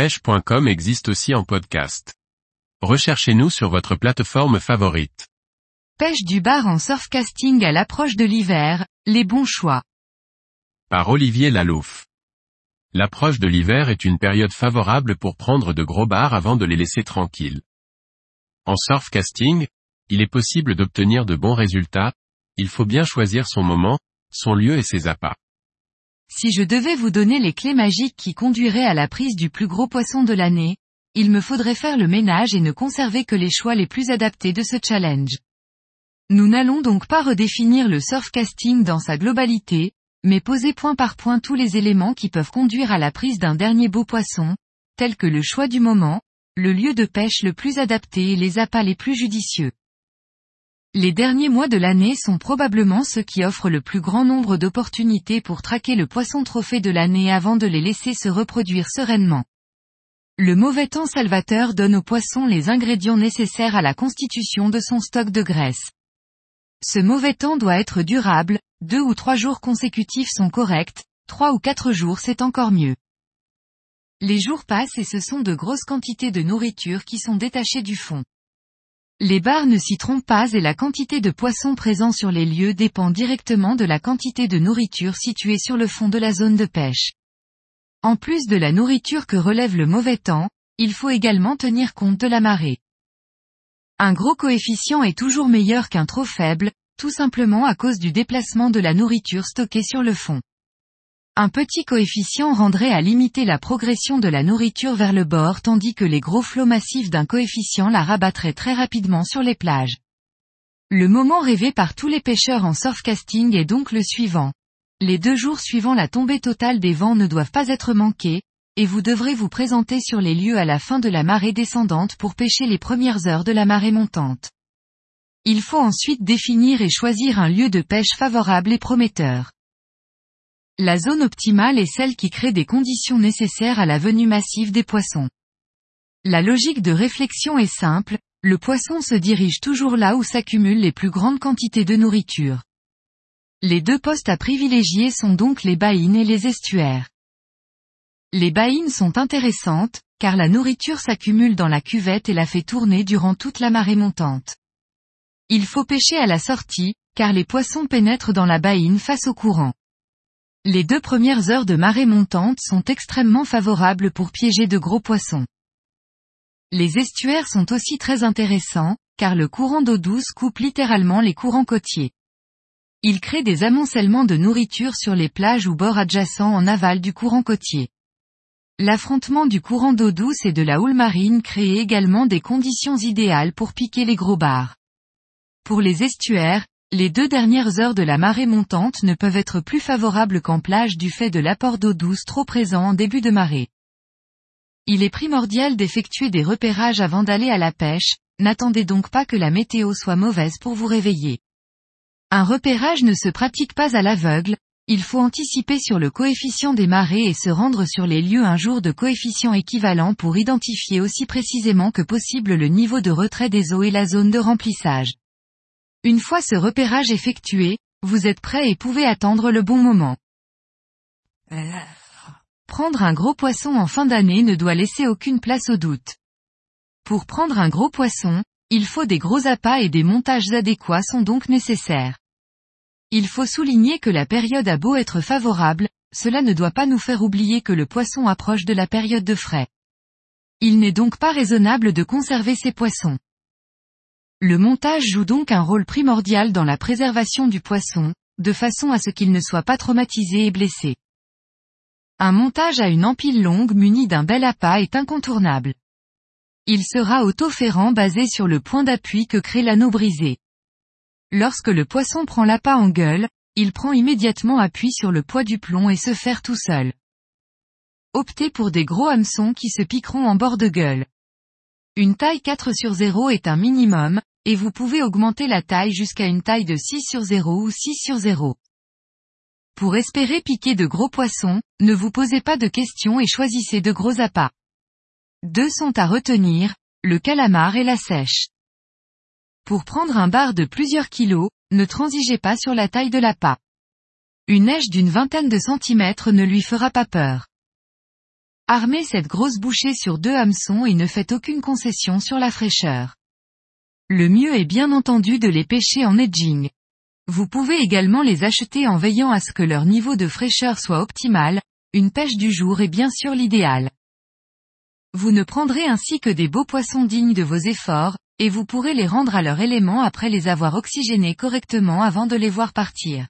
pêche.com existe aussi en podcast. Recherchez-nous sur votre plateforme favorite. Pêche du bar en surfcasting à l'approche de l'hiver, les bons choix. Par Olivier Lalouf. L'approche de l'hiver est une période favorable pour prendre de gros bars avant de les laisser tranquilles. En surfcasting, il est possible d'obtenir de bons résultats, il faut bien choisir son moment, son lieu et ses appâts. Si je devais vous donner les clés magiques qui conduiraient à la prise du plus gros poisson de l'année, il me faudrait faire le ménage et ne conserver que les choix les plus adaptés de ce challenge. Nous n'allons donc pas redéfinir le surfcasting dans sa globalité, mais poser point par point tous les éléments qui peuvent conduire à la prise d'un dernier beau poisson, tels que le choix du moment, le lieu de pêche le plus adapté et les appâts les plus judicieux. Les derniers mois de l'année sont probablement ceux qui offrent le plus grand nombre d'opportunités pour traquer le poisson trophée de l'année avant de les laisser se reproduire sereinement. Le mauvais temps salvateur donne au poisson les ingrédients nécessaires à la constitution de son stock de graisse. Ce mauvais temps doit être durable, deux ou trois jours consécutifs sont corrects, trois ou quatre jours c'est encore mieux. Les jours passent et ce sont de grosses quantités de nourriture qui sont détachées du fond. Les bars ne s'y trompent pas et la quantité de poissons présents sur les lieux dépend directement de la quantité de nourriture située sur le fond de la zone de pêche. En plus de la nourriture que relève le mauvais temps, il faut également tenir compte de la marée. Un gros coefficient est toujours meilleur qu'un trop faible, tout simplement à cause du déplacement de la nourriture stockée sur le fond. Un petit coefficient rendrait à limiter la progression de la nourriture vers le bord tandis que les gros flots massifs d'un coefficient la rabattraient très rapidement sur les plages. Le moment rêvé par tous les pêcheurs en surfcasting est donc le suivant. Les deux jours suivant la tombée totale des vents ne doivent pas être manqués, et vous devrez vous présenter sur les lieux à la fin de la marée descendante pour pêcher les premières heures de la marée montante. Il faut ensuite définir et choisir un lieu de pêche favorable et prometteur. La zone optimale est celle qui crée des conditions nécessaires à la venue massive des poissons. La logique de réflexion est simple, le poisson se dirige toujours là où s'accumulent les plus grandes quantités de nourriture. Les deux postes à privilégier sont donc les baïnes et les estuaires. Les baïnes sont intéressantes, car la nourriture s'accumule dans la cuvette et la fait tourner durant toute la marée montante. Il faut pêcher à la sortie, car les poissons pénètrent dans la baïne face au courant. Les deux premières heures de marée montante sont extrêmement favorables pour piéger de gros poissons. Les estuaires sont aussi très intéressants, car le courant d'eau douce coupe littéralement les courants côtiers. Il crée des amoncellements de nourriture sur les plages ou bords adjacents en aval du courant côtier. L'affrontement du courant d'eau douce et de la houle marine crée également des conditions idéales pour piquer les gros bars. Pour les estuaires, les deux dernières heures de la marée montante ne peuvent être plus favorables qu'en plage du fait de l'apport d'eau douce trop présent en début de marée. Il est primordial d'effectuer des repérages avant d'aller à la pêche, n'attendez donc pas que la météo soit mauvaise pour vous réveiller. Un repérage ne se pratique pas à l'aveugle, il faut anticiper sur le coefficient des marées et se rendre sur les lieux un jour de coefficient équivalent pour identifier aussi précisément que possible le niveau de retrait des eaux et la zone de remplissage. Une fois ce repérage effectué, vous êtes prêt et pouvez attendre le bon moment. Prendre un gros poisson en fin d'année ne doit laisser aucune place au doute. Pour prendre un gros poisson, il faut des gros appâts et des montages adéquats sont donc nécessaires. Il faut souligner que la période a beau être favorable, cela ne doit pas nous faire oublier que le poisson approche de la période de frais. Il n'est donc pas raisonnable de conserver ces poissons. Le montage joue donc un rôle primordial dans la préservation du poisson, de façon à ce qu'il ne soit pas traumatisé et blessé. Un montage à une empile longue munie d'un bel appât est incontournable. Il sera autoférant basé sur le point d'appui que crée l'anneau brisé. Lorsque le poisson prend l'appât en gueule, il prend immédiatement appui sur le poids du plomb et se ferre tout seul. Optez pour des gros hameçons qui se piqueront en bord de gueule. Une taille 4 sur 0 est un minimum, et vous pouvez augmenter la taille jusqu'à une taille de 6 sur 0 ou 6 sur 0. Pour espérer piquer de gros poissons, ne vous posez pas de questions et choisissez de gros appâts. Deux sont à retenir, le calamar et la sèche. Pour prendre un bar de plusieurs kilos, ne transigez pas sur la taille de l'appât. Une neige d'une vingtaine de centimètres ne lui fera pas peur. Armez cette grosse bouchée sur deux hameçons et ne faites aucune concession sur la fraîcheur. Le mieux est bien entendu de les pêcher en edging. Vous pouvez également les acheter en veillant à ce que leur niveau de fraîcheur soit optimal, une pêche du jour est bien sûr l'idéal. Vous ne prendrez ainsi que des beaux poissons dignes de vos efforts, et vous pourrez les rendre à leur élément après les avoir oxygénés correctement avant de les voir partir.